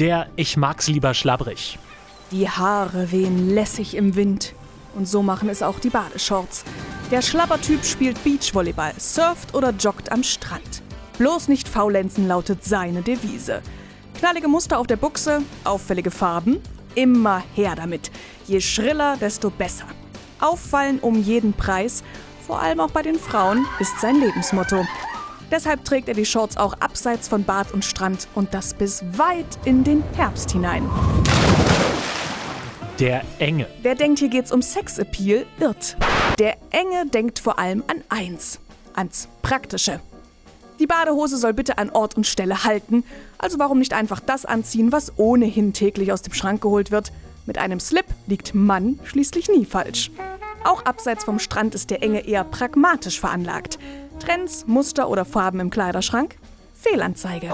Der Ich mag's lieber schlabbrig. Die Haare wehen lässig im Wind. Und so machen es auch die Badeshorts. Der Schlabbertyp spielt Beachvolleyball, surft oder joggt am Strand. Bloß nicht faulenzen lautet seine Devise. Knallige Muster auf der Buchse, auffällige Farben. Immer her damit. Je schriller, desto besser. Auffallen um jeden Preis, vor allem auch bei den Frauen, ist sein Lebensmotto. Deshalb trägt er die Shorts auch abseits von Bad und Strand und das bis weit in den Herbst hinein. Der Enge. Wer denkt, hier geht's um Sexappeal, irrt. Der Enge denkt vor allem an eins: ans Praktische. Die Badehose soll bitte an Ort und Stelle halten, also warum nicht einfach das anziehen, was ohnehin täglich aus dem Schrank geholt wird? Mit einem Slip liegt Mann schließlich nie falsch. Auch abseits vom Strand ist der Enge eher pragmatisch veranlagt. Trends, Muster oder Farben im Kleiderschrank? Fehlanzeige.